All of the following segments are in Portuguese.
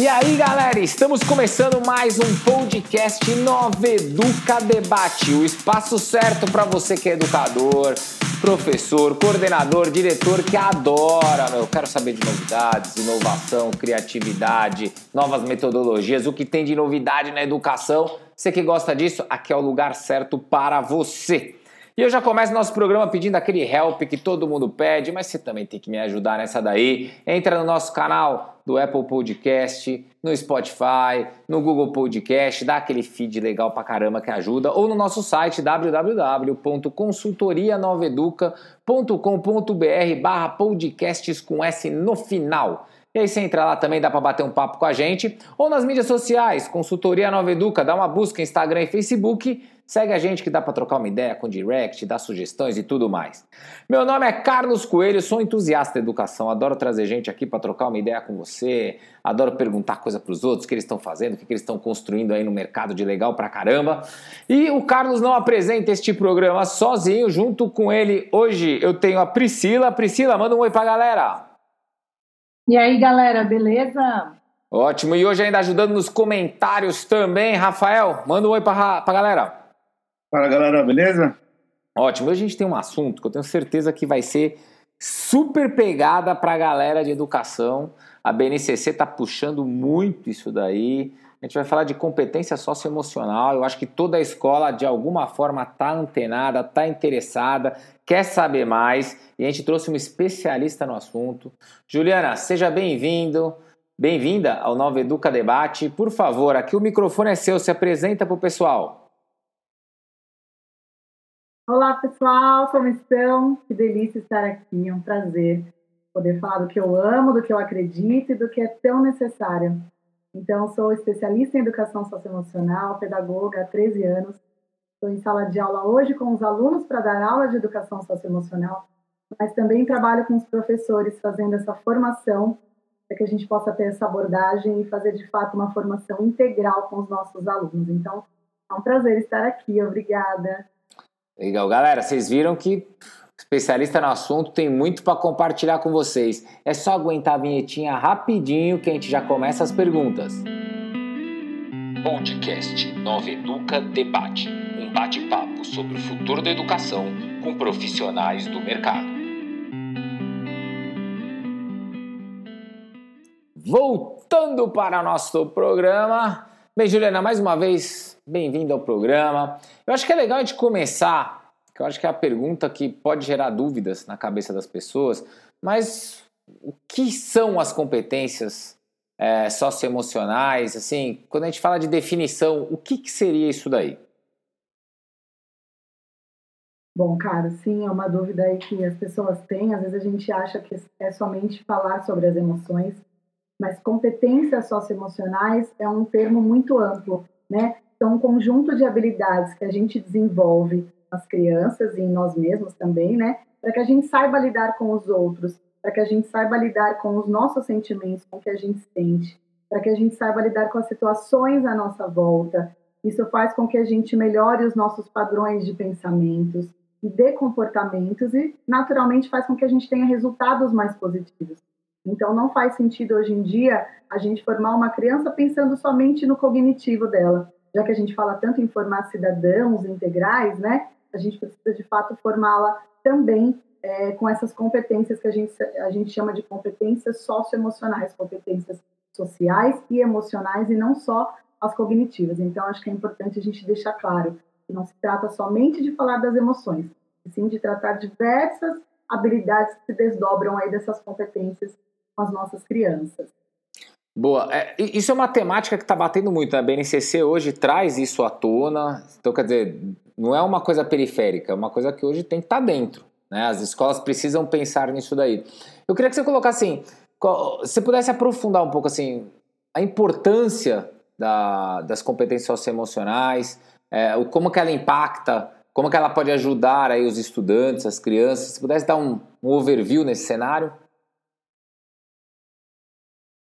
E aí, galera, estamos começando mais um podcast Nova Educa Debate, o espaço certo para você que é educador, professor, coordenador, diretor que adora, meu, quero saber de novidades, inovação, criatividade, novas metodologias, o que tem de novidade na educação. Você que gosta disso, aqui é o lugar certo para você. E eu já começo nosso programa pedindo aquele help que todo mundo pede, mas você também tem que me ajudar nessa daí. Entra no nosso canal do Apple Podcast, no Spotify, no Google Podcast, dá aquele feed legal pra caramba que ajuda, ou no nosso site www.consultorianoveduca.com.br barra podcasts com S no final. E aí você entra lá também, dá para bater um papo com a gente, ou nas mídias sociais, Consultoria Nova Educa, dá uma busca Instagram e Facebook Segue a gente que dá para trocar uma ideia com direct, dar sugestões e tudo mais. Meu nome é Carlos Coelho, sou entusiasta da educação, adoro trazer gente aqui para trocar uma ideia com você, adoro perguntar coisa para os outros, o que eles estão fazendo, o que eles estão construindo aí no mercado de legal pra caramba. E o Carlos não apresenta este programa sozinho, junto com ele hoje eu tenho a Priscila. Priscila, manda um oi pra galera. E aí, galera, beleza? Ótimo, e hoje ainda ajudando nos comentários também, Rafael, manda um oi pra, pra galera. Fala galera, beleza? Ótimo, hoje a gente tem um assunto que eu tenho certeza que vai ser super pegada para a galera de educação. A BNCC está puxando muito isso daí. A gente vai falar de competência socioemocional. Eu acho que toda a escola, de alguma forma, está antenada, está interessada, quer saber mais. E a gente trouxe um especialista no assunto. Juliana, seja bem-vindo. Bem-vinda ao Nova Educa Debate. Por favor, aqui o microfone é seu, se apresenta para o pessoal. Olá, pessoal, como estão? Que delícia estar aqui, é um prazer poder falar do que eu amo, do que eu acredito e do que é tão necessário. Então, sou especialista em educação socioemocional, pedagoga há 13 anos. Estou em sala de aula hoje com os alunos para dar aula de educação socioemocional, mas também trabalho com os professores fazendo essa formação para que a gente possa ter essa abordagem e fazer de fato uma formação integral com os nossos alunos. Então, é um prazer estar aqui. Obrigada. Legal, galera, vocês viram que especialista no assunto tem muito para compartilhar com vocês. É só aguentar a vinhetinha rapidinho que a gente já começa as perguntas. Podcast Nova Educa Debate, um bate-papo sobre o futuro da educação com profissionais do mercado. Voltando para nosso programa. Bem, Juliana, mais uma vez, bem-vindo ao programa. Eu acho que é legal a gente começar, que eu acho que é a pergunta que pode gerar dúvidas na cabeça das pessoas, mas o que são as competências é, socioemocionais? Assim, quando a gente fala de definição, o que, que seria isso daí? Bom, cara, sim, é uma dúvida aí que as pessoas têm. Às vezes a gente acha que é somente falar sobre as emoções, mas competências socioemocionais é um termo muito amplo, né? São um conjunto de habilidades que a gente desenvolve nas crianças e em nós mesmos também, né? Para que a gente saiba lidar com os outros, para que a gente saiba lidar com os nossos sentimentos, com o que a gente sente, para que a gente saiba lidar com as situações à nossa volta. Isso faz com que a gente melhore os nossos padrões de pensamentos e de comportamentos e, naturalmente, faz com que a gente tenha resultados mais positivos. Então, não faz sentido hoje em dia a gente formar uma criança pensando somente no cognitivo dela já que a gente fala tanto em formar cidadãos integrais, né, a gente precisa de fato formá-la também é, com essas competências que a gente, a gente chama de competências socioemocionais, competências sociais e emocionais, e não só as cognitivas. Então, acho que é importante a gente deixar claro que não se trata somente de falar das emoções, e sim de tratar diversas habilidades que se desdobram aí dessas competências com as nossas crianças. Boa. É, isso é uma temática que está batendo muito. Né? A BNCC hoje traz isso à tona. Então, quer dizer, não é uma coisa periférica, é uma coisa que hoje tem que estar tá dentro. Né? As escolas precisam pensar nisso daí. Eu queria que você colocasse assim, se pudesse aprofundar um pouco assim, a importância da, das competências socioemocionais, é, como que ela impacta, como que ela pode ajudar aí os estudantes, as crianças. Se pudesse dar um, um overview nesse cenário.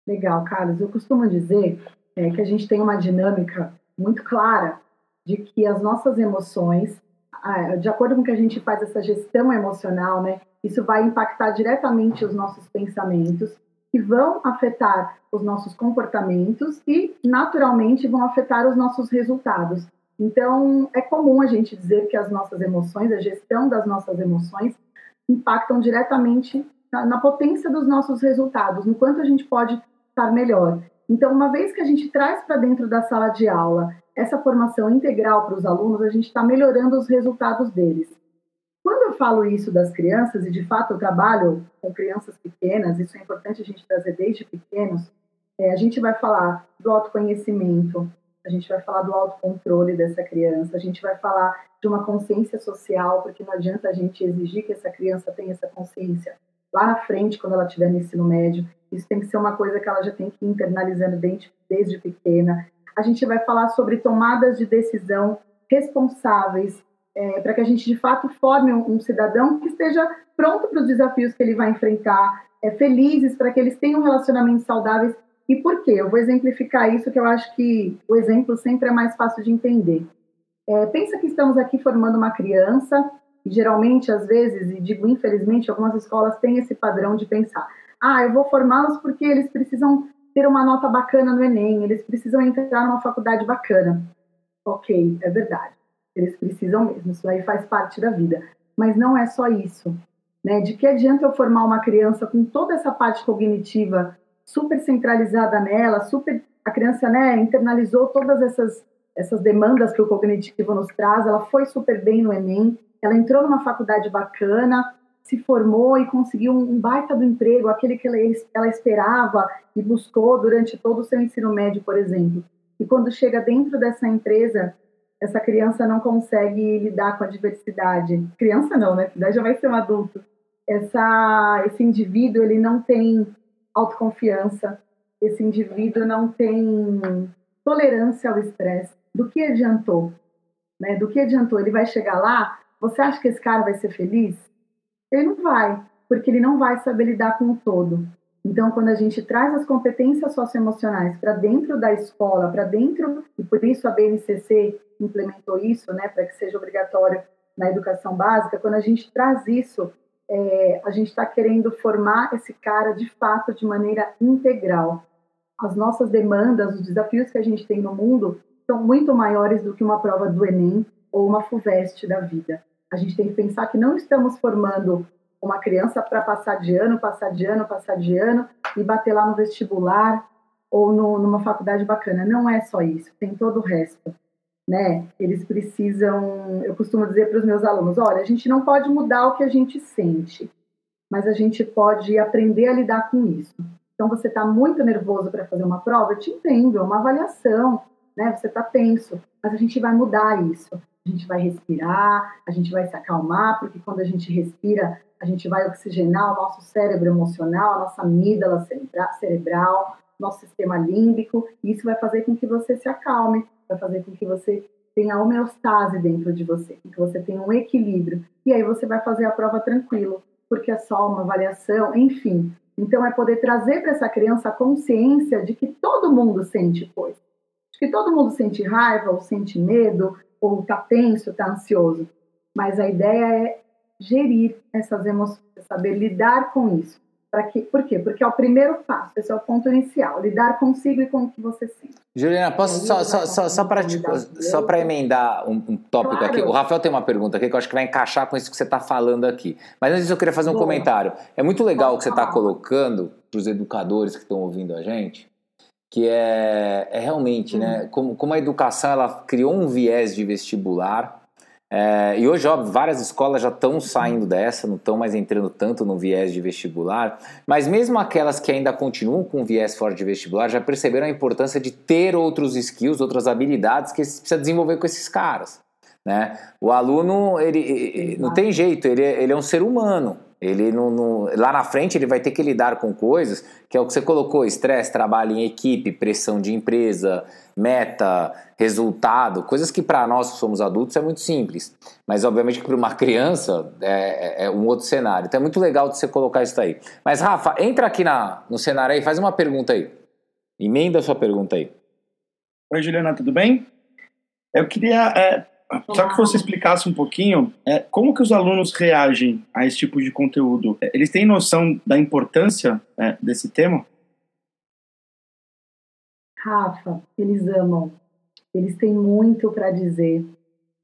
Legal, Carlos. Eu costumo dizer é, que a gente tem uma dinâmica muito clara de que as nossas emoções, de acordo com que a gente faz essa gestão emocional, né, isso vai impactar diretamente os nossos pensamentos que vão afetar os nossos comportamentos e, naturalmente, vão afetar os nossos resultados. Então, é comum a gente dizer que as nossas emoções, a gestão das nossas emoções, impactam diretamente na, na potência dos nossos resultados, no quanto a gente pode estar melhor. Então, uma vez que a gente traz para dentro da sala de aula essa formação integral para os alunos, a gente está melhorando os resultados deles. Quando eu falo isso das crianças, e de fato eu trabalho com crianças pequenas, isso é importante a gente trazer desde pequenos, é, a gente vai falar do autoconhecimento, a gente vai falar do autocontrole dessa criança, a gente vai falar de uma consciência social, porque não adianta a gente exigir que essa criança tenha essa consciência lá na frente, quando ela estiver no ensino médio. Isso tem que ser uma coisa que ela já tem que ir internalizando desde, desde pequena. A gente vai falar sobre tomadas de decisão responsáveis, é, para que a gente de fato forme um, um cidadão que esteja pronto para os desafios que ele vai enfrentar, é, felizes para que eles tenham relacionamentos saudáveis. E por quê? Eu vou exemplificar isso, que eu acho que o exemplo sempre é mais fácil de entender. É, pensa que estamos aqui formando uma criança, e geralmente, às vezes, e digo infelizmente, algumas escolas têm esse padrão de pensar: ah, eu vou formá-los porque eles precisam ter uma nota bacana no Enem, eles precisam entrar numa faculdade bacana. Ok, é verdade. Eles precisam mesmo, isso aí faz parte da vida. Mas não é só isso. Né? De que adianta eu formar uma criança com toda essa parte cognitiva super centralizada nela, super a criança né, internalizou todas essas, essas demandas que o cognitivo nos traz, ela foi super bem no Enem, ela entrou numa faculdade bacana, se formou e conseguiu um baita do emprego, aquele que ela esperava e buscou durante todo o seu ensino médio, por exemplo. E quando chega dentro dessa empresa, essa criança não consegue lidar com a diversidade. Criança não, né? Já vai ser um adulto. Essa, esse indivíduo ele não tem autoconfiança. Esse indivíduo não tem tolerância ao estresse. Do que adiantou? Né? Do que adiantou? Ele vai chegar lá. Você acha que esse cara vai ser feliz? Ele não vai, porque ele não vai saber lidar com o todo. Então, quando a gente traz as competências socioemocionais para dentro da escola, para dentro, e por isso a BNCC implementou isso, né, para que seja obrigatório na educação básica, quando a gente traz isso, é, a gente está querendo formar esse cara de fato de maneira integral. As nossas demandas, os desafios que a gente tem no mundo são muito maiores do que uma prova do Enem ou uma FUVEST da vida. A gente tem que pensar que não estamos formando uma criança para passar de ano, passar de ano, passar de ano e bater lá no vestibular ou no, numa faculdade bacana. Não é só isso, tem todo o resto. Né? Eles precisam, eu costumo dizer para os meus alunos, olha, a gente não pode mudar o que a gente sente, mas a gente pode aprender a lidar com isso. Então, você está muito nervoso para fazer uma prova, eu te entendo, é uma avaliação, né? Você está tenso, mas a gente vai mudar isso. A gente vai respirar, a gente vai se acalmar, porque quando a gente respira, a gente vai oxigenar o nosso cérebro emocional, a nossa amígdala cerebral, nosso sistema límbico, e isso vai fazer com que você se acalme, vai fazer com que você tenha homeostase dentro de você, com que você tenha um equilíbrio. E aí você vai fazer a prova tranquilo, porque é só uma avaliação, enfim. Então é poder trazer para essa criança a consciência de que todo mundo sente coisa. De que todo mundo sente raiva, ou sente medo, ou está tenso, está ansioso. Mas a ideia é gerir essas emoções, saber lidar com isso. Para que, por quê? Porque é o primeiro passo, esse é o ponto inicial, lidar consigo e com o que você sente. Juliana, posso só, só, só, só para só para emendar um, um tópico claro. aqui? O Rafael tem uma pergunta aqui que eu acho que vai encaixar com isso que você está falando aqui. Mas antes eu queria fazer um Boa. comentário. É muito legal o que você está colocando para os educadores que estão ouvindo a gente, que é, é realmente, né, hum. como, como a educação ela criou um viés de vestibular é, e hoje, óbvio, várias escolas já estão saindo dessa, não estão mais entrando tanto no viés de vestibular, mas mesmo aquelas que ainda continuam com viés forte de vestibular já perceberam a importância de ter outros skills, outras habilidades que você precisa desenvolver com esses caras. Né? O aluno, ele, ele não tem jeito, ele, é, ele é um ser humano. Ele não, não, lá na frente ele vai ter que lidar com coisas que é o que você colocou: estresse, trabalho em equipe, pressão de empresa, meta, resultado, coisas que para nós que somos adultos é muito simples. Mas obviamente que para uma criança é, é, é, um outro cenário. Então é muito legal de você colocar isso aí. Mas Rafa, entra aqui na, no cenário aí, faz uma pergunta aí. Emenda a sua pergunta aí. Oi, Juliana, tudo bem? Eu queria é, só que você explicasse um pouquinho é, como que os alunos reagem a esse tipo de conteúdo. É, eles têm noção da importância é, desse tema? Rafa, eles amam. Eles têm muito para dizer.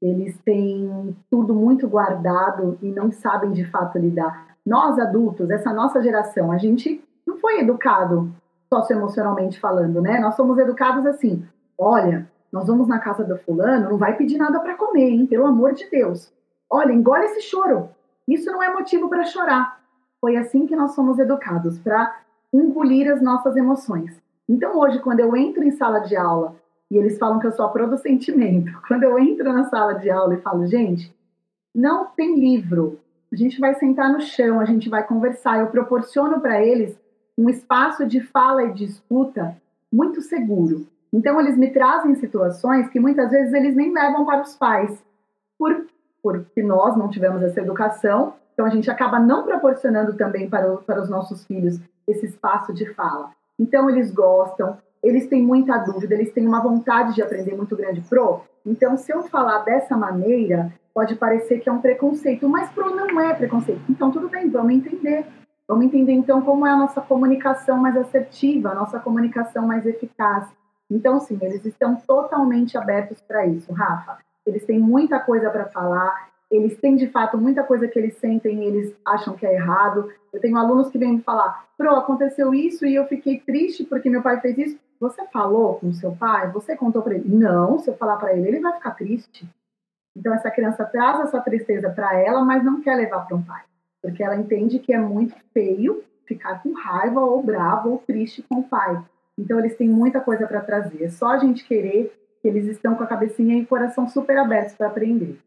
Eles têm tudo muito guardado e não sabem de fato lidar. Nós adultos, essa nossa geração, a gente não foi educado socioemocionalmente falando, né? Nós somos educados assim: olha, nós vamos na casa do fulano, não vai pedir nada para comer, hein? Pelo amor de Deus. Olha, engole esse choro. Isso não é motivo para chorar. Foi assim que nós somos educados, para engolir as nossas emoções. Então, hoje, quando eu entro em sala de aula e eles falam que eu sou a pro do sentimento, quando eu entro na sala de aula e falo, gente, não tem livro, a gente vai sentar no chão, a gente vai conversar, eu proporciono para eles um espaço de fala e de escuta muito seguro. Então, eles me trazem situações que muitas vezes eles nem levam para os pais, por, porque nós não tivemos essa educação, então a gente acaba não proporcionando também para, para os nossos filhos esse espaço de fala. Então, eles gostam, eles têm muita dúvida, eles têm uma vontade de aprender muito grande. Pro, então, se eu falar dessa maneira, pode parecer que é um preconceito, mas pro não é preconceito. Então, tudo bem, vamos entender. Vamos entender, então, como é a nossa comunicação mais assertiva, a nossa comunicação mais eficaz. Então, sim, eles estão totalmente abertos para isso, Rafa. Eles têm muita coisa para falar, eles têm de fato muita coisa que eles sentem e eles acham que é errado. Eu tenho alunos que vêm me falar: Pro, aconteceu isso e eu fiquei triste porque meu pai fez isso. Você falou com seu pai? Você contou para ele? Não, se eu falar para ele, ele vai ficar triste. Então, essa criança traz essa tristeza para ela, mas não quer levar para um pai, porque ela entende que é muito feio ficar com raiva ou bravo ou triste com o pai. Então, eles têm muita coisa para trazer. É só a gente querer que eles estão com a cabecinha e o coração super abertos para aprender.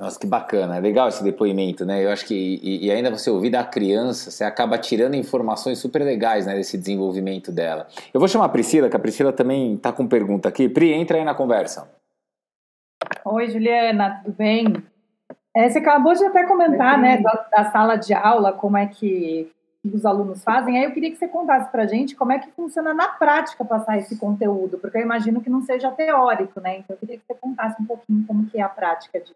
Nossa, que bacana, é legal esse depoimento, né? Eu acho que, e, e, ainda você ouvir da criança, você acaba tirando informações super legais, né, desse desenvolvimento dela. Eu vou chamar a Priscila, que a Priscila também está com pergunta aqui. Pri, entra aí na conversa. Oi, Juliana, tudo bem? É, você acabou de até comentar, né, da, da, sala de aula, como é que os alunos fazem. Aí eu queria que você contasse para a gente como é que funciona na prática passar esse conteúdo, porque eu imagino que não seja teórico, né? Então eu queria que você contasse um pouquinho como que é a prática disso.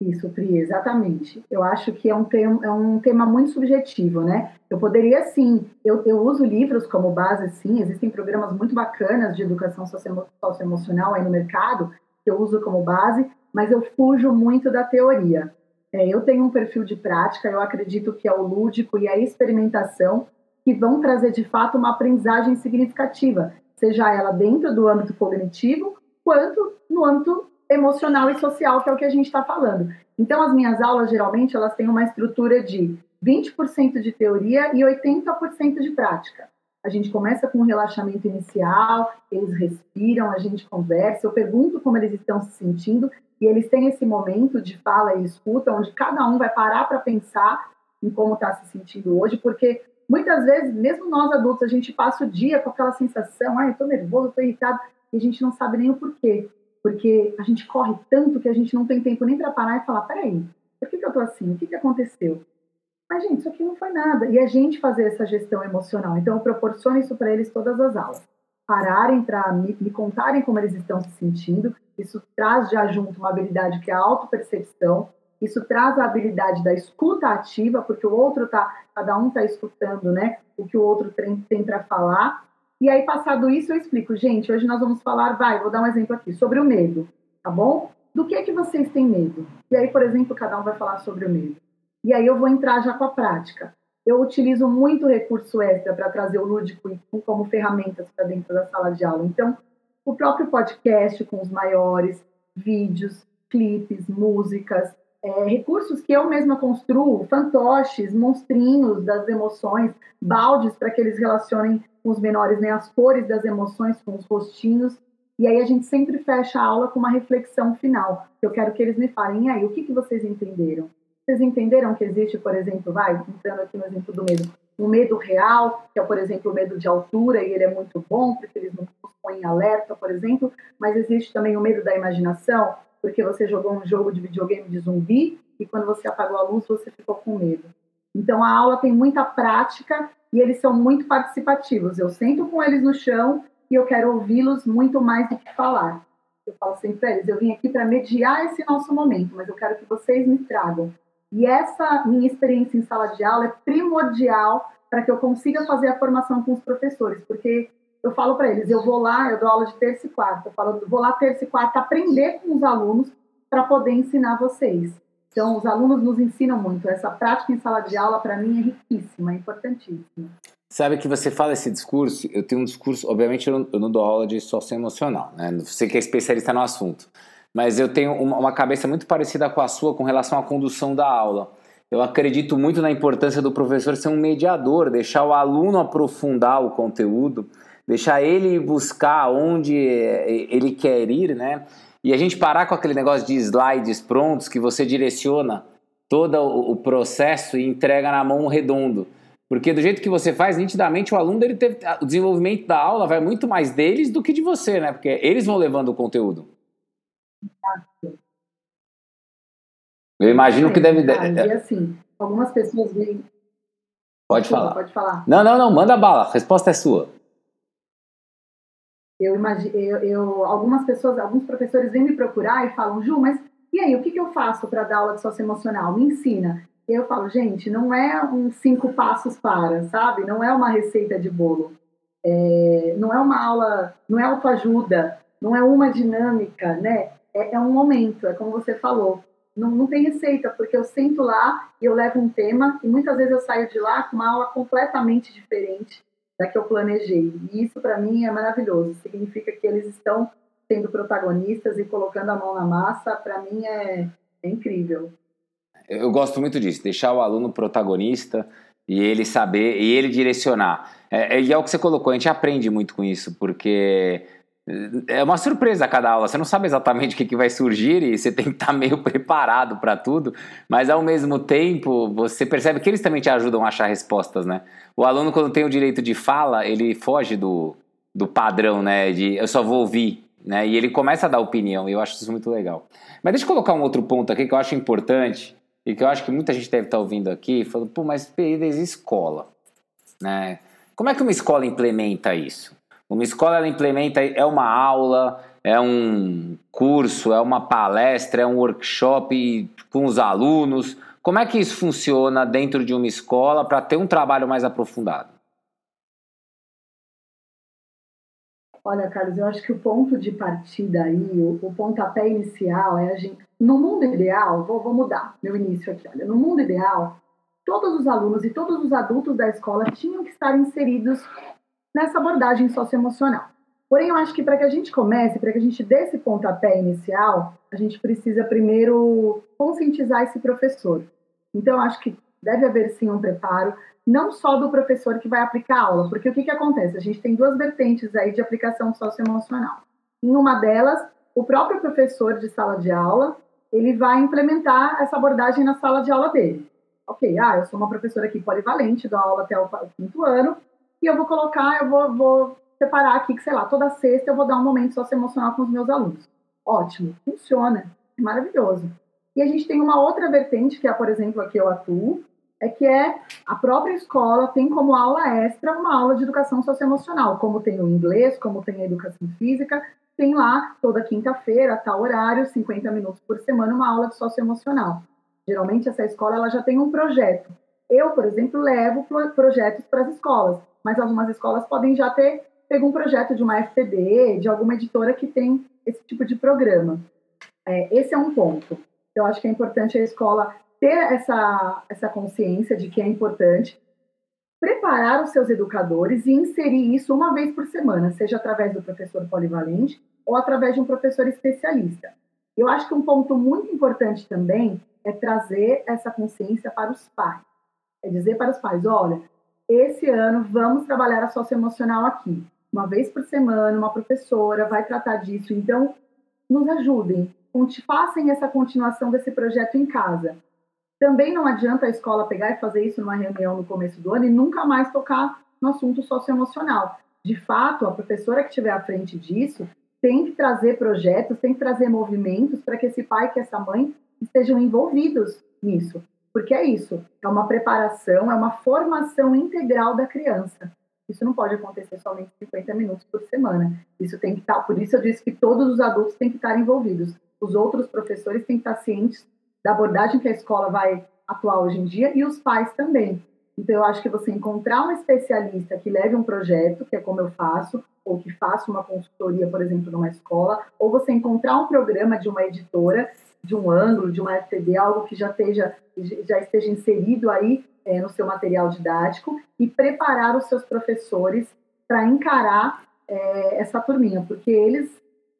Isso, Pri, exatamente. Eu acho que é um, tema, é um tema muito subjetivo, né? Eu poderia, sim, eu, eu uso livros como base, sim, existem programas muito bacanas de educação socioemocional aí no mercado, que eu uso como base, mas eu fujo muito da teoria. É, eu tenho um perfil de prática, eu acredito que é o lúdico e a experimentação que vão trazer, de fato, uma aprendizagem significativa, seja ela dentro do âmbito cognitivo, quanto no âmbito emocional e social, que é o que a gente está falando. Então, as minhas aulas, geralmente, elas têm uma estrutura de 20% de teoria e 80% de prática. A gente começa com um relaxamento inicial, eles respiram, a gente conversa, eu pergunto como eles estão se sentindo e eles têm esse momento de fala e escuta, onde cada um vai parar para pensar em como está se sentindo hoje, porque muitas vezes, mesmo nós adultos, a gente passa o dia com aquela sensação, ai, estou nervoso, estou irritado, e a gente não sabe nem o porquê porque a gente corre tanto que a gente não tem tempo nem para parar e falar: peraí, por que, que eu tô assim? O que, que aconteceu? Mas, gente, isso aqui não foi nada. E a gente fazer essa gestão emocional. Então, eu proporciono isso para eles todas as aulas. Pararem para me, me, contarem como eles estão se sentindo. Isso traz já junto uma habilidade que é a autopercepção. Isso traz a habilidade da escuta ativa, porque o outro tá, cada um está escutando, né? O que o outro tem, tem para falar. E aí, passado isso, eu explico, gente, hoje nós vamos falar, vai, vou dar um exemplo aqui, sobre o medo, tá bom? Do que é que vocês têm medo? E aí, por exemplo, cada um vai falar sobre o medo. E aí eu vou entrar já com a prática. Eu utilizo muito recurso extra para trazer o lúdico como ferramentas para dentro da sala de aula. Então, o próprio podcast com os maiores, vídeos, clipes, músicas, é, recursos que eu mesma construo, fantoches, monstrinhos das emoções, baldes para que eles relacionem com os menores, né, as cores das emoções, com os rostinhos. E aí a gente sempre fecha a aula com uma reflexão final. Eu quero que eles me falem, e aí, o que, que vocês entenderam? Vocês entenderam que existe, por exemplo, vai, entrando aqui no exemplo do medo, um medo real, que é, por exemplo, o medo de altura, e ele é muito bom, porque eles não põem em alerta, por exemplo, mas existe também o medo da imaginação, porque você jogou um jogo de videogame de zumbi, e quando você apagou a luz, você ficou com medo. Então, a aula tem muita prática e eles são muito participativos. Eu sento com eles no chão e eu quero ouvi-los muito mais do que falar. Eu falo sempre para eles, eu vim aqui para mediar esse nosso momento, mas eu quero que vocês me tragam. E essa minha experiência em sala de aula é primordial para que eu consiga fazer a formação com os professores, porque eu falo para eles, eu vou lá, eu dou aula de terça e quarta, eu falo, vou lá terça e quarta aprender com os alunos para poder ensinar vocês. Então, os alunos nos ensinam muito. Essa prática em sala de aula, para mim, é riquíssima, é importantíssima. Sabe que você fala esse discurso, eu tenho um discurso, obviamente eu não, eu não dou aula de socioemocional, né? Você que é especialista no assunto, mas eu tenho uma, cabeça muito parecida com a sua com relação à condução da aula. Eu acredito muito na importância do professor ser um mediador, deixar o aluno aprofundar o conteúdo, deixar ele buscar onde ele quer ir, né? E a gente parar com aquele negócio de slides prontos que você direciona todo o processo e entrega na mão redondo. Porque do jeito que você faz, nitidamente o aluno teve, o desenvolvimento da aula vai muito mais deles do que de você, né? Porque eles vão levando o conteúdo. Eu imagino que deve. Ah, e assim, algumas pessoas veem. Pode falar. Pode falar. Não, não, não, manda bala. A resposta é sua. Eu imagino, eu, eu, algumas pessoas, alguns professores vêm me procurar e falam, Ju, mas e aí, o que, que eu faço para dar aula de socioemocional? Me ensina. Eu falo, gente, não é um cinco passos para, sabe? Não é uma receita de bolo. É, não é uma aula, não é autoajuda, não é uma dinâmica, né? É, é um momento, é como você falou. Não, não tem receita, porque eu sento lá e eu levo um tema e muitas vezes eu saio de lá com uma aula completamente diferente da que eu planejei. E isso para mim é maravilhoso. Significa que eles estão sendo protagonistas e colocando a mão na massa. Para mim é, é incrível. Eu gosto muito disso, deixar o aluno protagonista e ele saber e ele direcionar. É, e é o que você colocou, a gente aprende muito com isso, porque é uma surpresa a cada aula. Você não sabe exatamente o que, vai surgir e você tem que estar meio preparado para tudo, mas ao mesmo tempo você percebe que eles também te ajudam a achar respostas, né? O aluno, quando tem o direito de fala, ele foge do, do padrão, né? De eu só vou ouvir, né? E ele começa a dar opinião, e eu acho isso muito legal. Mas deixa eu colocar um outro ponto aqui que eu acho importante e que eu acho que muita gente deve estar ouvindo aqui, falando, pô, mas PIDES escola, né? Como é que uma escola implementa isso? Uma escola ela implementa é uma aula, é um curso, é uma palestra, é um workshop com os alunos. Como é que isso funciona dentro de uma escola para ter um trabalho mais aprofundado? Olha, Carlos, eu acho que o ponto de partida aí, o, o pontapé inicial é a gente. No mundo ideal, vou, vou mudar meu início aqui. Olha, no mundo ideal, todos os alunos e todos os adultos da escola tinham que estar inseridos nessa abordagem socioemocional. Porém, eu acho que para que a gente comece, para que a gente dê esse pontapé inicial, a gente precisa primeiro conscientizar esse professor. Então, eu acho que deve haver sim um preparo, não só do professor que vai aplicar a aula, porque o que, que acontece? A gente tem duas vertentes aí de aplicação socioemocional. Em uma delas, o próprio professor de sala de aula, ele vai implementar essa abordagem na sala de aula dele. Ok, ah, eu sou uma professora aqui polivalente, dou aula até o quinto ano, e eu vou colocar, eu vou, vou separar aqui que, sei lá, toda sexta eu vou dar um momento socioemocional com os meus alunos. Ótimo, funciona, é maravilhoso. E a gente tem uma outra vertente, que é, por exemplo, aqui eu atuo, é que é a própria escola tem como aula extra uma aula de educação socioemocional, como tem o inglês, como tem a educação física, tem lá toda quinta-feira, tal horário, 50 minutos por semana, uma aula de socioemocional. Geralmente essa escola ela já tem um projeto. Eu, por exemplo, levo projetos para as escolas mas algumas escolas podem já ter pego um projeto de uma FPB, de alguma editora que tem esse tipo de programa. É, esse é um ponto. Eu acho que é importante a escola ter essa, essa consciência de que é importante preparar os seus educadores e inserir isso uma vez por semana, seja através do professor polivalente ou através de um professor especialista. Eu acho que um ponto muito importante também é trazer essa consciência para os pais. É dizer para os pais, olha, esse ano vamos trabalhar a socioemocional aqui. Uma vez por semana, uma professora vai tratar disso. Então, nos ajudem, façam essa continuação desse projeto em casa. Também não adianta a escola pegar e fazer isso numa reunião no começo do ano e nunca mais tocar no assunto socioemocional. De fato, a professora que estiver à frente disso tem que trazer projetos, tem que trazer movimentos para que esse pai e essa mãe estejam envolvidos nisso. Porque é isso, é uma preparação, é uma formação integral da criança. Isso não pode acontecer somente 50 minutos por semana. Isso tem que estar, por isso eu disse que todos os adultos têm que estar envolvidos. Os outros professores têm que estar cientes da abordagem que a escola vai atuar hoje em dia e os pais também. Então, eu acho que você encontrar um especialista que leve um projeto, que é como eu faço, ou que faça uma consultoria, por exemplo, numa escola, ou você encontrar um programa de uma editora, de um ângulo, de uma FTD, algo que já esteja, já esteja inserido aí é, no seu material didático, e preparar os seus professores para encarar é, essa turminha, porque eles,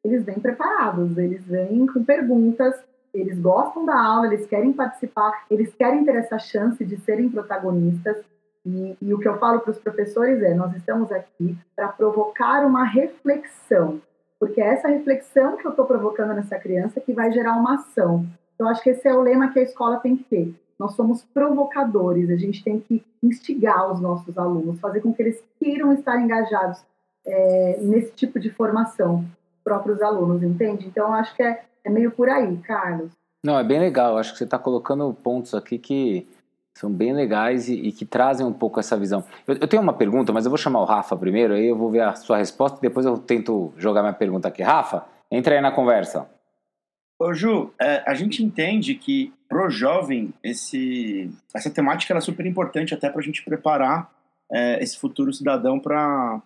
eles vêm preparados, eles vêm com perguntas, eles gostam da aula, eles querem participar, eles querem ter essa chance de serem protagonistas. E, e o que eu falo para os professores é: nós estamos aqui para provocar uma reflexão, porque é essa reflexão que eu estou provocando nessa criança que vai gerar uma ação. Eu acho que esse é o lema que a escola tem que ter. Nós somos provocadores, a gente tem que instigar os nossos alunos, fazer com que eles queiram estar engajados é, nesse tipo de formação, próprios alunos, entende? Então, acho que é, é meio por aí, Carlos. Não, é bem legal. Acho que você está colocando pontos aqui que são bem legais e, e, que trazem um pouco essa visão. Eu, eu, tenho uma pergunta, mas eu vou chamar o Rafa primeiro, aí eu vou ver a sua resposta e depois eu tento jogar minha pergunta aqui. Rafa, entra aí na conversa. Ô Ju, é, a gente entende que pro jovem esse, essa temática é super importante até para a gente preparar é, esse futuro cidadão para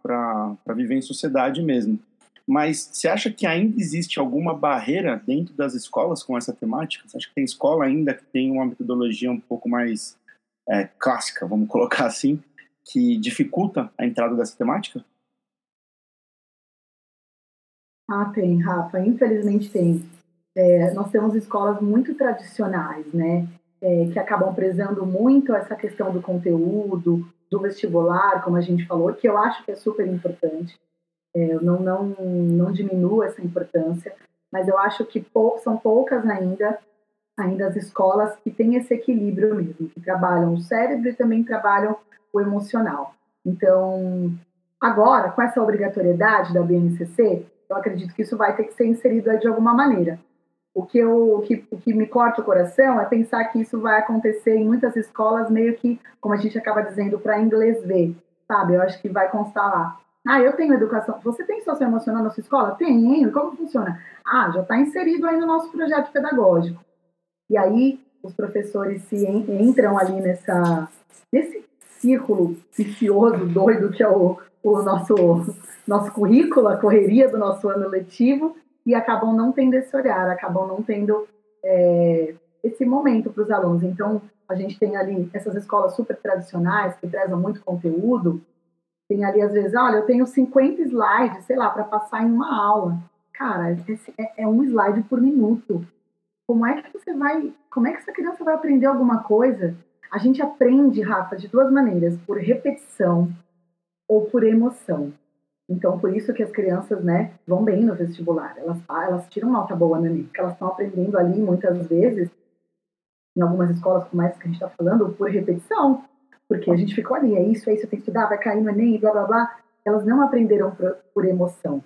viver em sociedade mesmo. Mas você acha que ainda existe alguma barreira dentro das escolas com essa temática? Você acha que tem escola ainda que tem uma metodologia um pouco mais é, clássica, vamos colocar assim, que dificulta a entrada dessa temática? Ah, tem, Rafa. Infelizmente tem. É, nós temos escolas muito tradicionais, né? É, que acabam prezando muito essa questão do conteúdo, do vestibular, como a gente falou, que eu acho que é super importante. É, eu não, não, não diminuo essa importância, mas eu acho que pou, são poucas ainda, ainda as escolas que têm esse equilíbrio mesmo, que trabalham o cérebro e também trabalham o emocional. Então, agora, com essa obrigatoriedade da BNCC, eu acredito que isso vai ter que ser inserido de alguma maneira. O que, eu, o que, o que me corta o coração é pensar que isso vai acontecer em muitas escolas, meio que, como a gente acaba dizendo, para inglês ver, sabe? Eu acho que vai constar lá. Ah, eu tenho educação. Você tem socioemocional na sua escola? Tenho. Como funciona? Ah, já está inserido aí no nosso projeto pedagógico. E aí os professores se entram ali nessa, nesse círculo vicioso, doido que é o, o nosso, nosso currículo, a correria do nosso ano letivo, e acabam não tendo esse olhar, acabam não tendo é, esse momento para os alunos. Então, a gente tem ali essas escolas super tradicionais que prezam muito conteúdo, tem ali, às vezes, olha, eu tenho 50 slides, sei lá, para passar em uma aula. Cara, é, é um slide por minuto. Como é que você vai, como é que essa criança vai aprender alguma coisa? A gente aprende, Rafa, de duas maneiras, por repetição ou por emoção. Então, por isso que as crianças, né, vão bem no vestibular. Elas, elas tiram nota boa Enem, porque elas estão aprendendo ali, muitas vezes, em algumas escolas como essa que a gente está falando, por repetição porque a gente ficou ali, é isso, é isso, tem que estudar, vai cair no Enem, blá, blá, blá. Elas não aprenderam por, por emoção.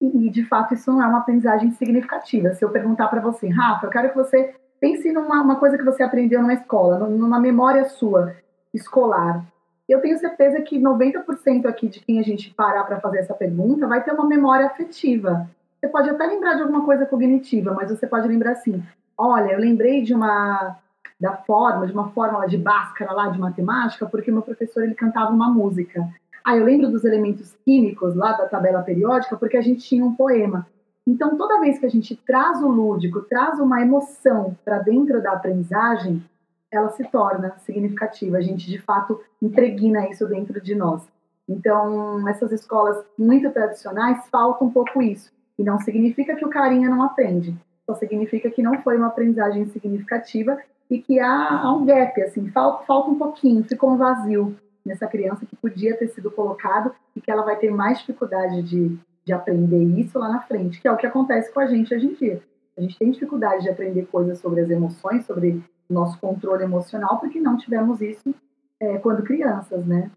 E, de fato, isso não é uma aprendizagem significativa. Se eu perguntar para você, Rafa, eu quero que você pense numa uma coisa que você aprendeu numa escola, numa memória sua, escolar. Eu tenho certeza que 90% aqui de quem a gente parar para fazer essa pergunta vai ter uma memória afetiva. Você pode até lembrar de alguma coisa cognitiva, mas você pode lembrar assim: olha, eu lembrei de uma da forma, de uma fórmula de Bhaskara lá de matemática, porque meu professor ele cantava uma música. Ah, eu lembro dos elementos químicos lá da tabela periódica, porque a gente tinha um poema. Então, toda vez que a gente traz o lúdico, traz uma emoção para dentro da aprendizagem, ela se torna significativa. A gente, de fato, impregna isso dentro de nós. Então, essas escolas muito tradicionais, falta um pouco isso. E não significa que o carinha não aprende, só significa que não foi uma aprendizagem significativa e que há, há um gap, assim, falta, falta um pouquinho, ficou um vazio nessa criança que podia ter sido colocado e que ela vai ter mais dificuldade de, de aprender isso lá na frente, que é o que acontece com a gente hoje em dia. A gente tem dificuldade de aprender coisas sobre as emoções, sobre nosso controle emocional, porque não tivemos isso é, quando crianças, né?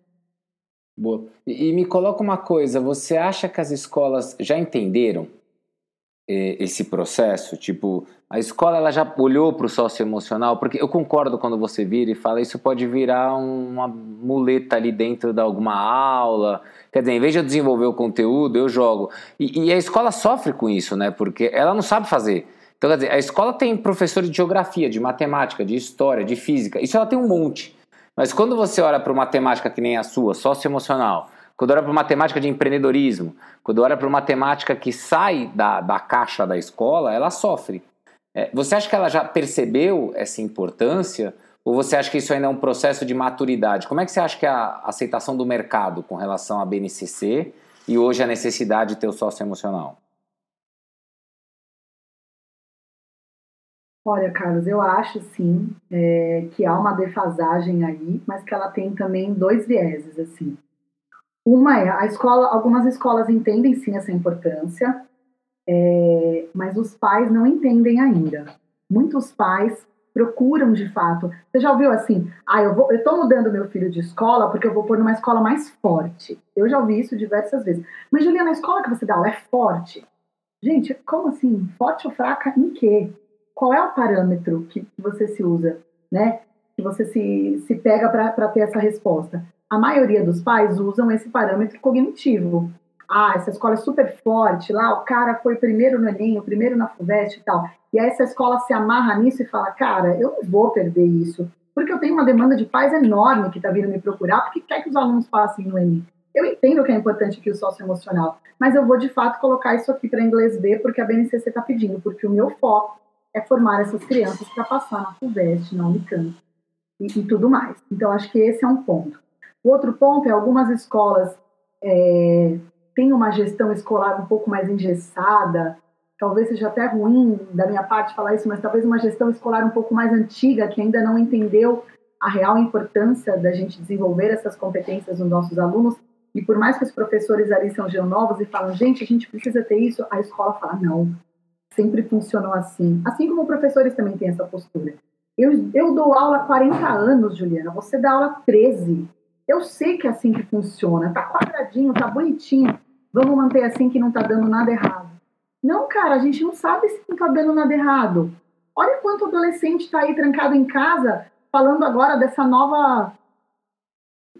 Boa. E, e me coloca uma coisa, você acha que as escolas já entenderam esse processo? Tipo, a escola ela já olhou para o socioemocional? Porque eu concordo quando você vira e fala isso pode virar uma muleta ali dentro de alguma aula. Quer dizer, em vez de eu desenvolver o conteúdo, eu jogo. E, e a escola sofre com isso, né? Porque ela não sabe fazer. Então, quer dizer, a escola tem professores de geografia, de matemática, de história, de física. Isso ela tem um monte. Mas quando você olha para uma temática que nem a sua, socioemocional, quando olha para uma temática de empreendedorismo, quando olha para uma temática que sai da, da caixa da escola, ela sofre. É, você acha que ela já percebeu essa importância? Ou você acha que isso ainda é um processo de maturidade? Como é que você acha que é a aceitação do mercado com relação à BNCC e hoje a necessidade de ter o sócio emocional? Olha, Carlos, eu acho sim é, que há uma defasagem aí, mas que ela tem também dois vieses, assim. Uma é a escola, algumas escolas entendem sim essa importância, é, mas os pais não entendem ainda. Muitos pais procuram de fato. Você já ouviu assim? Ah, eu vou, eu mudando meu filho de escola porque eu vou pôr numa escola mais forte. Eu já ouvi isso diversas vezes. Mas Juliana, a escola que você dá aula é forte? Gente, como assim? Forte ou fraca em quê? Qual é o parâmetro que você se usa, né? Que você se, se pega para ter essa resposta? A maioria dos pais usam esse parâmetro cognitivo ah, essa escola é super forte, lá o cara foi primeiro no Enem, o primeiro na FUVEST e tal. E aí essa escola se amarra nisso e fala, cara, eu não vou perder isso, porque eu tenho uma demanda de pais enorme que está vindo me procurar, porque quer que os alunos passem no Enem. Eu entendo que é importante aqui o socioemocional, mas eu vou de fato colocar isso aqui para inglês B, porque a BNCC está pedindo, porque o meu foco é formar essas crianças para passar na FUVEST, na Unicamp e, e tudo mais. Então, acho que esse é um ponto. O outro ponto é algumas escolas é, tem uma gestão escolar um pouco mais engessada, talvez seja até ruim da minha parte falar isso, mas talvez uma gestão escolar um pouco mais antiga, que ainda não entendeu a real importância da gente desenvolver essas competências nos nossos alunos. E por mais que os professores ali são geonovos e falam, gente, a gente precisa ter isso, a escola fala, não, sempre funcionou assim. Assim como professores também têm essa postura. Eu, eu dou aula há 40 anos, Juliana, você dá aula há 13. Eu sei que é assim que funciona, tá quadradinho, tá bonitinho vamos manter assim que não está dando nada errado. Não, cara, a gente não sabe se não está dando nada errado. Olha quanto adolescente está aí trancado em casa, falando agora dessa nova,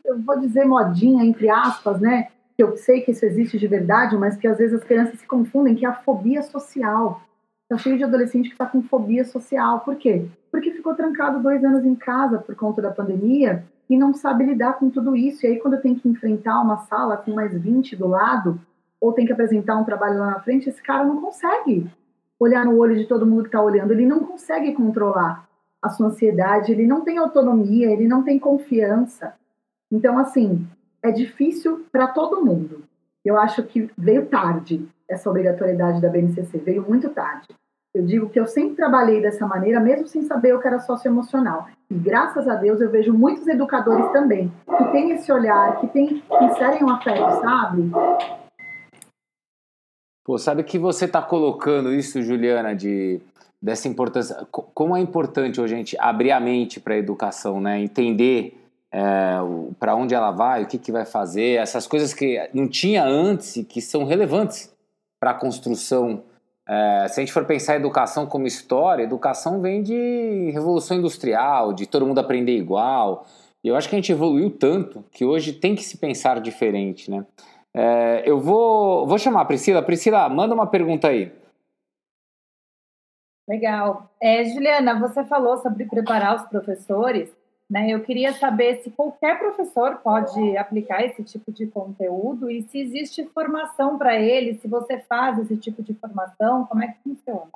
eu vou dizer modinha, entre aspas, né? Que eu sei que isso existe de verdade, mas que às vezes as crianças se confundem, que é a fobia social. Está cheio de adolescente que está com fobia social. Por quê? Porque ficou trancado dois anos em casa por conta da pandemia e não sabe lidar com tudo isso. E aí, quando tem que enfrentar uma sala com mais 20 do lado, ou tem que apresentar um trabalho lá na frente, esse cara não consegue olhar no olho de todo mundo que está olhando, ele não consegue controlar a sua ansiedade, ele não tem autonomia, ele não tem confiança. Então, assim, é difícil para todo mundo. Eu acho que veio tarde essa obrigatoriedade da BNCC, veio muito tarde. Eu digo que eu sempre trabalhei dessa maneira, mesmo sem saber o que era socioemocional. E graças a Deus eu vejo muitos educadores também que têm esse olhar, que, que inserem um afeto, sabe? Pô, sabe que você está colocando isso, Juliana, de dessa importância. Como é importante hoje a gente abrir a mente para a educação, né? Entender é, para onde ela vai, o que, que vai fazer, essas coisas que não tinha antes e que são relevantes para a construção é, se a gente for pensar educação como história, educação vem de revolução industrial, de todo mundo aprender igual. E eu acho que a gente evoluiu tanto que hoje tem que se pensar diferente, né? É, eu vou, vou chamar a Priscila. Priscila, manda uma pergunta aí. Legal. É, Juliana, você falou sobre preparar os professores. Né? Eu queria saber se qualquer professor pode aplicar esse tipo de conteúdo e se existe formação para ele, se você faz esse tipo de formação, como é que funciona?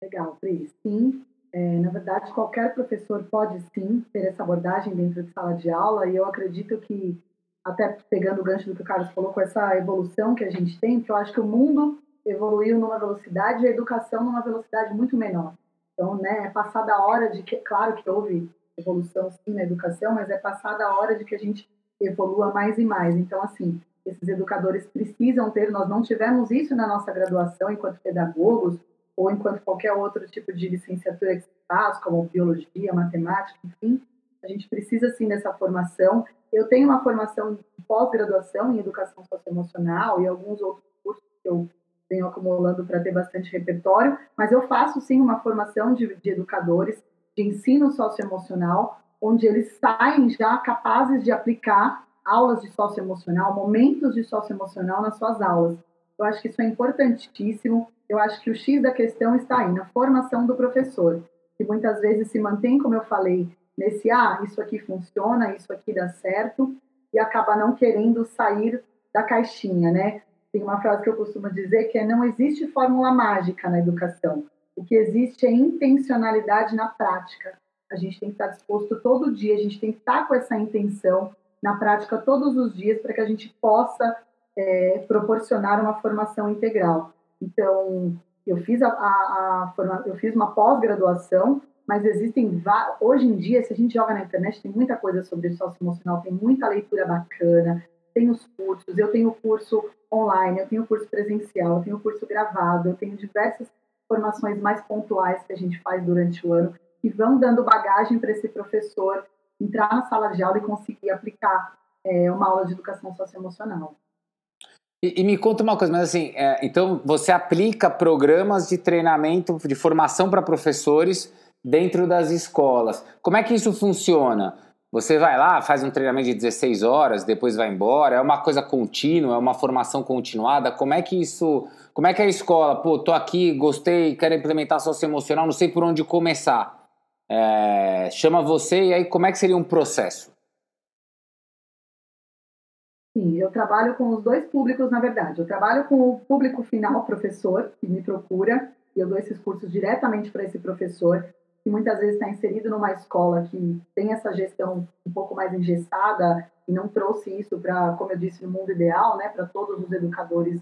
Legal, Pri. Sim, é, na verdade, qualquer professor pode sim ter essa abordagem dentro de sala de aula e eu acredito que, até pegando o gancho do que o Carlos falou, com essa evolução que a gente tem, eu acho que o mundo evoluiu numa velocidade e a educação numa velocidade muito menor. Então, né, é passada a hora de que, claro que houve evolução sim na educação, mas é passada a hora de que a gente evolua mais e mais. Então, assim, esses educadores precisam ter, nós não tivemos isso na nossa graduação enquanto pedagogos ou enquanto qualquer outro tipo de licenciatura que se faz, como biologia, matemática, enfim, a gente precisa sim dessa formação. Eu tenho uma formação de pós-graduação em educação socioemocional e alguns outros cursos eu venho acumulando para ter bastante repertório, mas eu faço sim uma formação de, de educadores de ensino socioemocional, onde eles saem já capazes de aplicar aulas de socioemocional, momentos de socioemocional nas suas aulas. Eu acho que isso é importantíssimo. Eu acho que o X da questão está aí, na formação do professor, que muitas vezes se mantém, como eu falei, nesse, ah, isso aqui funciona, isso aqui dá certo, e acaba não querendo sair da caixinha, né? Tem uma frase que eu costumo dizer que é não existe fórmula mágica na educação. O que existe é intencionalidade na prática. A gente tem que estar disposto todo dia, a gente tem que estar com essa intenção na prática todos os dias para que a gente possa é, proporcionar uma formação integral. Então, eu fiz, a, a, a eu fiz uma pós-graduação, mas existem, hoje em dia, se a gente joga na internet, tem muita coisa sobre socioemocional, tem muita leitura bacana, tem os cursos, eu tenho curso online, eu tenho curso presencial, eu tenho curso gravado, eu tenho diversas formações mais pontuais que a gente faz durante o ano, que vão dando bagagem para esse professor entrar na sala de aula e conseguir aplicar é, uma aula de educação socioemocional. E, e, me conta uma coisa, mas assim, é, então você aplica programas de treinamento, de formação para professores dentro das escolas. Como é que isso funciona? Você vai lá, faz um treinamento de 16 horas, depois vai embora, é uma coisa contínua, é uma formação continuada. Como é que isso como é que é a escola? Pô, tô aqui, gostei, quero implementar socioemocional, não sei por onde começar. É, chama você e aí como é que seria um processo? Sim, eu trabalho com os dois públicos, na verdade. Eu trabalho com o público final, professor, que me procura, e eu dou esses cursos diretamente para esse professor, muitas vezes está inserido numa escola que tem essa gestão um pouco mais engessada e não trouxe isso para, como eu disse, no mundo ideal, né, para todos os educadores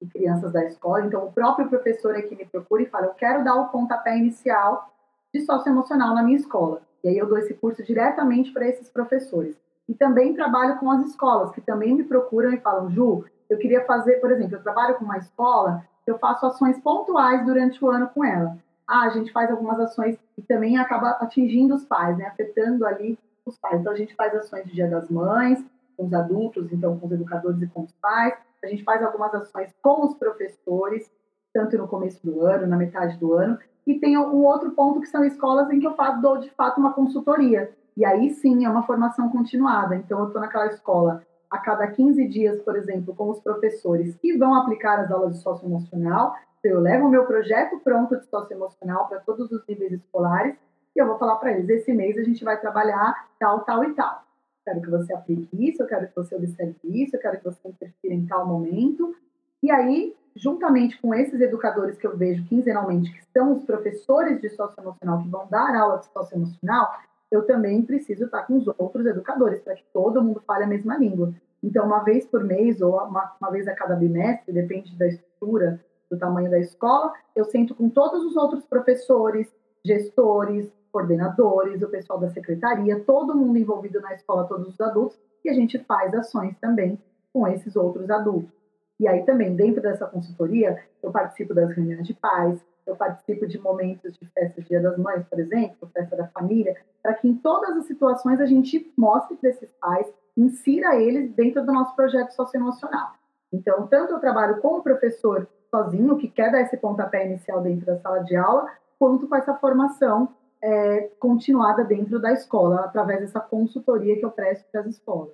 e crianças da escola. Então, o próprio professor é que me procura e fala: Eu quero dar o pontapé inicial de socioemocional na minha escola. E aí eu dou esse curso diretamente para esses professores. E também trabalho com as escolas, que também me procuram e falam: Ju, eu queria fazer, por exemplo, eu trabalho com uma escola, eu faço ações pontuais durante o ano com ela. Ah, a gente faz algumas ações e também acaba atingindo os pais, né? Afetando ali os pais. Então, a gente faz ações de Dia das Mães, com os adultos, então com os educadores e com os pais a gente faz algumas ações com os professores, tanto no começo do ano, na metade do ano, e tem um outro ponto que são escolas em que eu faço, dou de fato uma consultoria. E aí sim é uma formação continuada. Então eu estou naquela escola a cada 15 dias, por exemplo, com os professores que vão aplicar as aulas de socioemocional. Eu levo o meu projeto pronto de socioemocional para todos os níveis escolares e eu vou falar para eles: esse mês a gente vai trabalhar tal, tal e tal quero que você aplique isso, eu quero que você observe isso, eu quero que você interfira em tal momento. E aí, juntamente com esses educadores que eu vejo quinzenalmente, que são os professores de socioemocional que vão dar aula de socioemocional, eu também preciso estar com os outros educadores, para que todo mundo fale a mesma língua. Então, uma vez por mês ou uma, uma vez a cada bimestre, depende da estrutura, do tamanho da escola, eu sento com todos os outros professores, gestores, coordenadores, o pessoal da secretaria, todo mundo envolvido na escola, todos os adultos, e a gente faz ações também com esses outros adultos. E aí também, dentro dessa consultoria, eu participo das reuniões de pais, eu participo de momentos de festa Dia das Mães, por exemplo, festa da família, para que em todas as situações a gente mostre para esses pais, insira eles dentro do nosso projeto socioemocional. Então, tanto eu trabalho com o professor sozinho, que quer dar esse pontapé inicial dentro da sala de aula, quanto com essa formação é, continuada dentro da escola, através dessa consultoria que eu presto para as escolas.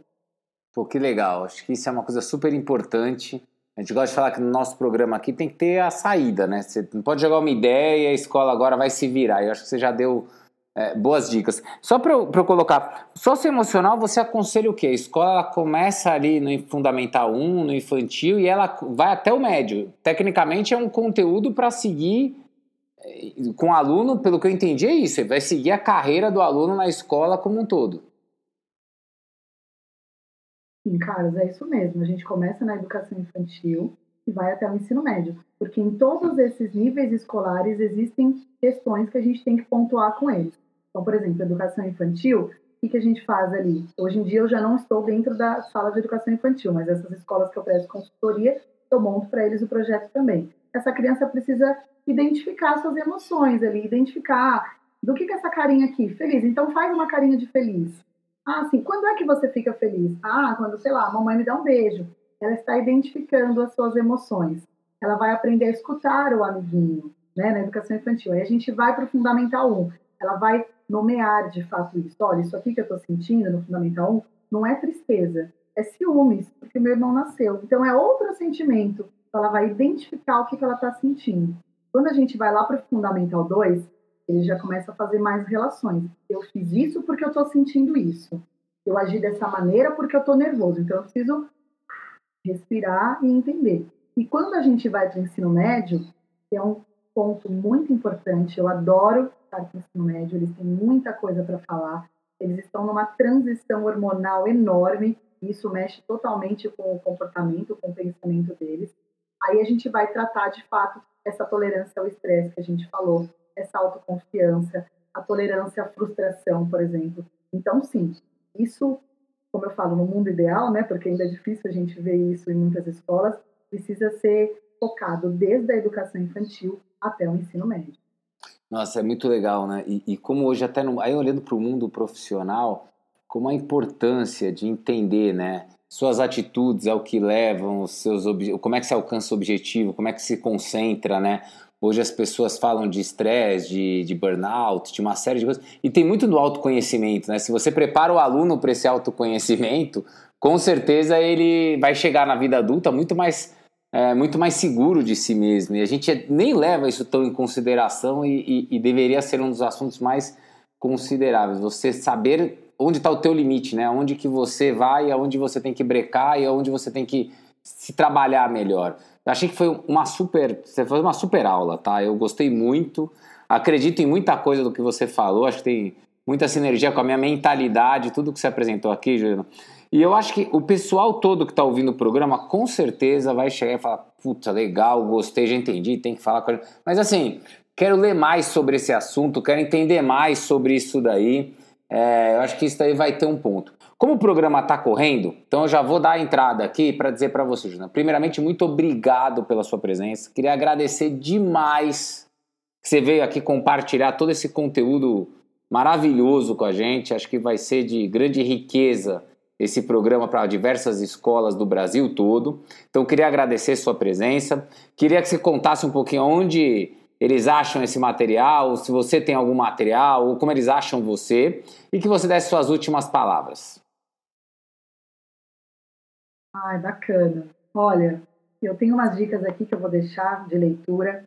Pô, que legal. Acho que isso é uma coisa super importante. A gente gosta de falar que no nosso programa aqui tem que ter a saída, né? Você não pode jogar uma ideia e a escola agora vai se virar. Eu acho que você já deu é, boas dicas. Só para eu, colocar, socioemocional, você aconselha o quê? A escola ela começa ali no Fundamental 1, no infantil, e ela vai até o médio. Tecnicamente é um conteúdo para seguir com o aluno, pelo que eu entendi, é isso. Ele vai seguir a carreira do aluno na escola como um todo. Sim, Carlos, é isso mesmo. A gente começa na educação infantil e vai até o ensino médio. Porque em todos esses níveis escolares existem questões que a gente tem que pontuar com eles. Então, por exemplo, educação infantil, o que, a gente faz ali? Hoje em dia eu já não estou dentro da sala de educação infantil, mas essas escolas que eu presto consultoria, eu monto para eles o projeto também. Essa criança precisa identificar suas emoções ali, identificar do que, que é essa carinha aqui? Feliz. Então faz uma carinha de feliz. Ah, sim. Quando é que você fica feliz? Ah, quando, sei lá, a mamãe me dá um beijo. Ela está identificando as suas emoções. ela vai aprender a escutar o amiguinho, né, na educação infantil. Aí a gente vai para o Fundamental 1, ela vai nomear de fato isso. Olha, isso aqui que eu estou sentindo no Fundamental 1 não é tristeza, é ciúmes, porque meu irmão nasceu. Então é outro sentimento. Ela vai identificar o que, que ela está sentindo. Quando a gente vai lá para o Fundamental 2, ele já começa a fazer mais relações. Eu fiz isso porque eu estou sentindo isso. Eu agi dessa maneira porque eu estou nervoso. Então eu preciso respirar e entender. E quando a gente vai para o ensino médio, é um ponto muito importante, eu adoro estar no ensino médio, eles têm muita coisa para falar, eles estão numa transição hormonal enorme, isso mexe totalmente com o comportamento, com o pensamento deles. Aí a gente vai tratar de fato essa tolerância ao estresse que a gente falou, essa autoconfiança, a tolerância à frustração, por exemplo. Então, sim, isso, como eu falo, no mundo ideal, né, porque ainda é difícil a gente ver isso em muitas escolas, precisa ser focado desde a educação infantil até o ensino médio. Nossa, é muito legal, né? E, e como hoje até no, aí olhando para o mundo profissional, como a importância de entender, né? Suas atitudes ao que levam, os seus como é que se alcança o objetivo, como é que se concentra, né? Hoje as pessoas falam de estresse, de, de burnout, de uma série de coisas. E tem muito do autoconhecimento, né? Se você prepara o aluno para esse autoconhecimento, com certeza ele vai chegar na vida adulta muito mais é, muito mais seguro de si mesmo. E a gente nem leva isso tão em consideração e, e, e deveria ser um dos assuntos mais consideráveis. Você saber onde está o teu limite, né? Onde que você vai, aonde você tem que brecar e aonde você tem que se trabalhar melhor. Eu achei que foi uma super, você foi uma super aula, tá? Eu gostei muito. Acredito em muita coisa do que você falou. Acho que tem muita sinergia com a minha mentalidade, tudo que você apresentou aqui, Juliana. E eu acho que o pessoal todo que está ouvindo o programa com certeza vai chegar e falar: puta, legal, gostei, já entendi, tem que falar com a gente. Mas assim, quero ler mais sobre esse assunto, quero entender mais sobre isso daí. É, eu acho que isso daí vai ter um ponto. Como o programa está correndo, então eu já vou dar a entrada aqui para dizer para você. Primeiramente, muito obrigado pela sua presença. Queria agradecer demais que você veio aqui compartilhar todo esse conteúdo maravilhoso com a gente. Acho que vai ser de grande riqueza esse programa para diversas escolas do Brasil todo. Então, queria agradecer sua presença. Queria que você contasse um pouquinho onde eles acham esse material, se você tem algum material, ou como eles acham você, e que você desse suas últimas palavras. Ai, bacana. Olha, eu tenho umas dicas aqui que eu vou deixar de leitura,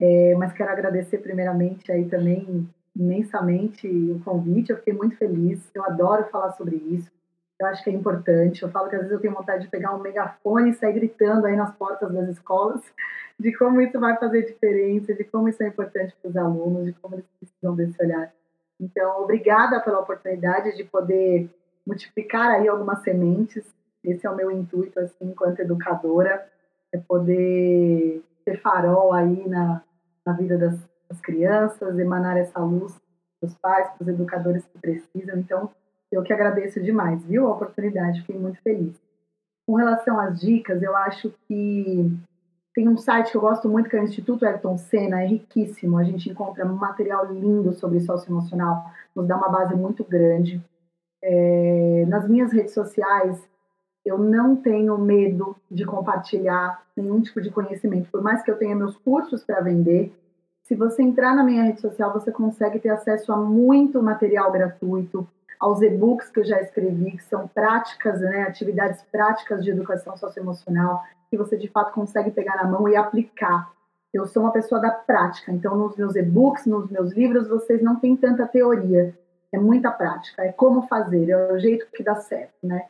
é, mas quero agradecer primeiramente aí também imensamente o convite. Eu fiquei muito feliz. Eu adoro falar sobre isso. Eu acho que é importante. Eu falo que às vezes eu tenho vontade de pegar um megafone e sair gritando aí nas portas das escolas de como isso vai fazer diferença, de como isso é importante para os alunos, de como eles precisam desse olhar. Então, obrigada pela oportunidade de poder multiplicar aí algumas sementes. Esse é o meu intuito, assim, enquanto educadora, é poder ser farol aí na, na vida das, das crianças, emanar essa luz para os pais, para os educadores que precisam. Então, eu que agradeço demais, viu, a oportunidade, fiquei muito feliz. Com relação às dicas, eu acho que tem um site que eu gosto muito, que é o Instituto Ayrton Senna, é riquíssimo, a gente encontra material lindo sobre socioemocional, nos dá uma base muito grande. É, nas minhas redes sociais, eu não tenho medo de compartilhar nenhum tipo de conhecimento, por mais que eu tenha meus cursos para vender, se você entrar na minha rede social, você consegue ter acesso a muito material gratuito, aos e-books que eu já escrevi, que são práticas, né, atividades práticas de educação socioemocional, que você de fato consegue pegar na mão e aplicar. Eu sou uma pessoa da prática, então nos meus e-books, nos meus livros, vocês não têm tanta teoria, é muita prática, é como fazer, é o jeito que dá certo, né?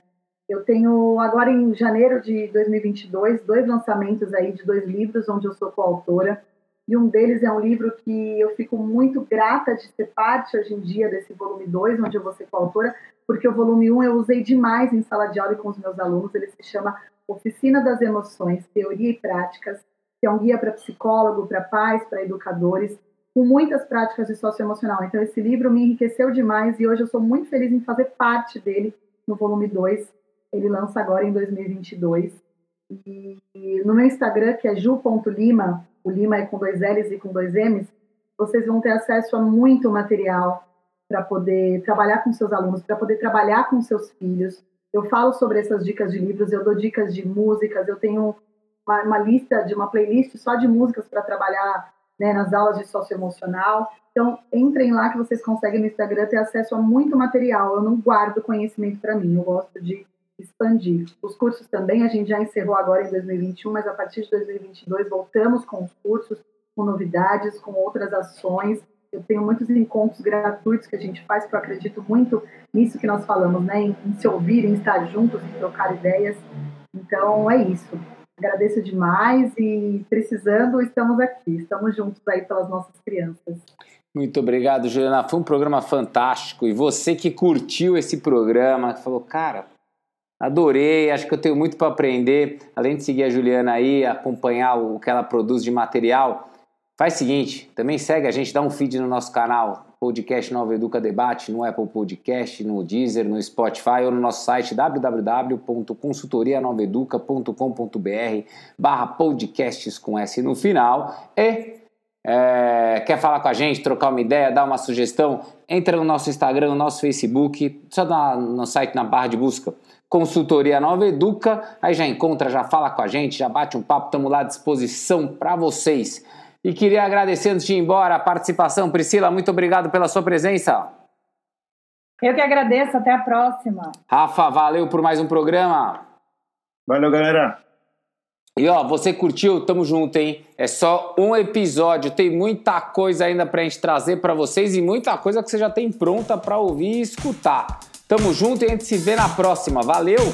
Eu tenho agora em janeiro de 2022 dois lançamentos aí de dois livros onde eu sou coautora e um deles é um livro que eu fico muito grata de ser parte hoje em dia desse volume 2, onde eu vou ser coautora, porque o volume 1 um eu usei demais em sala de aula e com os meus alunos. Ele se chama Oficina das Emoções, Teoria e Práticas, que é um guia para psicólogo, para pais, para educadores, com muitas práticas de socioemocional. Então, esse livro me enriqueceu demais e hoje eu sou muito feliz em fazer parte dele no volume 2. Ele lança agora em 2022. E no meu Instagram, que é ju.lima, o Lima é com dois L's e com dois M's, vocês vão ter acesso a muito material para poder trabalhar com seus alunos, para poder trabalhar com seus filhos. Eu falo sobre essas dicas de livros, eu dou dicas de músicas, eu tenho uma, uma lista de uma playlist só de músicas para trabalhar né, nas aulas de socioemocional. Então, entrem lá que vocês conseguem no Instagram ter acesso a muito material. Eu não guardo conhecimento para mim, eu gosto de expandir. Os cursos também a gente já encerrou agora em 2021, mas a partir de 2022 voltamos com os cursos, com novidades, com outras ações. Eu tenho muitos encontros gratuitos que a gente faz, porque eu acredito muito nisso que nós falamos, né? Em, em se ouvir, em estar juntos, em trocar ideias. Então, é isso. Agradeço demais e precisando, estamos aqui. Estamos juntos aí pelas nossas crianças. Muito obrigado, Juliana. Foi um programa fantástico. E você que curtiu esse programa, que falou, cara, adorei, acho que eu tenho muito para aprender. Além de seguir a Juliana aí, acompanhar o que ela produz de material, faz o seguinte, também segue a gente, dá um feed no nosso canal, podcast Nova Educa Debate, no Apple Podcast, no Deezer, no Spotify ou no nosso site www.consultorianoveduca.com.br barra podcasts com S no final. E é, quer falar com a gente, trocar uma ideia, dar uma sugestão, entra no nosso Instagram, no nosso Facebook, só no site na barra de busca Consultoria Nova Educa, aí já encontra, já fala com a gente, já bate um papo, estamos lá à disposição para vocês. E queria agradecer antes de ir embora a participação. Priscila, muito obrigado pela sua presença. Eu que agradeço, até a próxima. Rafa, valeu por mais um programa. Valeu, galera. E ó, você curtiu? Tamo junto, hein? É só um episódio, tem muita coisa ainda pra gente trazer para vocês e muita coisa que você já tem pronta para ouvir e escutar. Tamo junto e a gente se vê na próxima. Valeu!